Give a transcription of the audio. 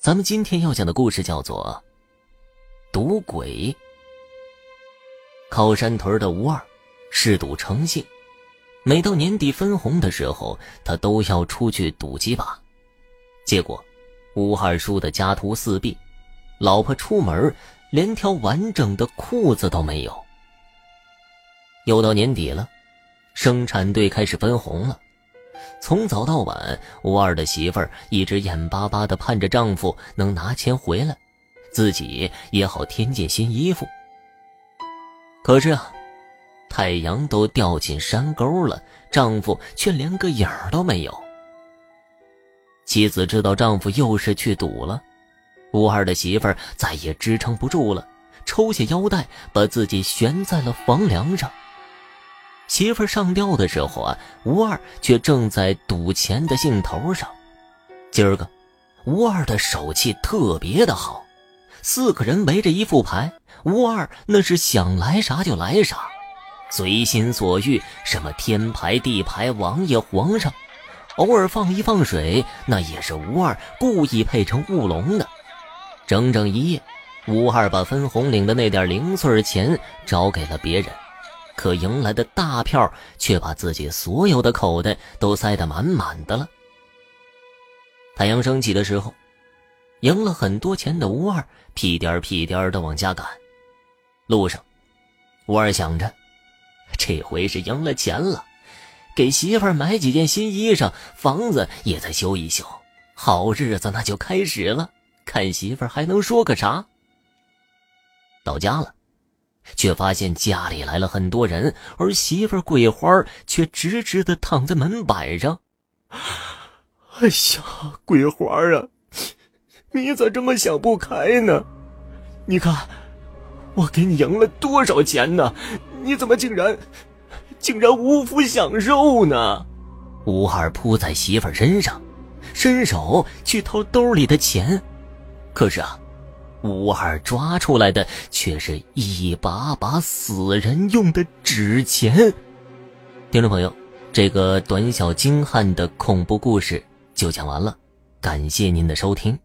咱们今天要讲的故事叫做《赌鬼》。靠山屯的吴二嗜赌成性，每到年底分红的时候，他都要出去赌几把。结果，吴二输得家徒四壁，老婆出门连条完整的裤子都没有。又到年底了，生产队开始分红了。从早到晚，吴二的媳妇儿一直眼巴巴地盼着丈夫能拿钱回来，自己也好添件新衣服。可是啊，太阳都掉进山沟了，丈夫却连个影儿都没有。妻子知道丈夫又是去赌了，吴二的媳妇儿再也支撑不住了，抽下腰带，把自己悬在了房梁上。媳妇上吊的时候啊，吴二却正在赌钱的兴头上。今儿个，吴二的手气特别的好，四个人围着一副牌，吴二那是想来啥就来啥，随心所欲，什么天牌地牌、王爷皇上，偶尔放一放水，那也是吴二故意配成乌龙的。整整一夜，吴二把分红领的那点零碎钱找给了别人。可迎来的大票却把自己所有的口袋都塞得满满的了。太阳升起的时候，赢了很多钱的吴二屁颠屁颠的往家赶。路上，吴二想着，这回是赢了钱了，给媳妇儿买几件新衣裳，房子也再修一修，好日子那就开始了。看媳妇儿还能说个啥？到家了。却发现家里来了很多人，而媳妇桂花却直直的躺在门板上。哎呀，桂花啊，你咋这么想不开呢？你看，我给你赢了多少钱呢？你怎么竟然，竟然无福享受呢？吴二扑在媳妇身上，伸手去掏兜里的钱，可是啊。吴二抓出来的却是一把把死人用的纸钱。听众朋友，这个短小精悍的恐怖故事就讲完了，感谢您的收听。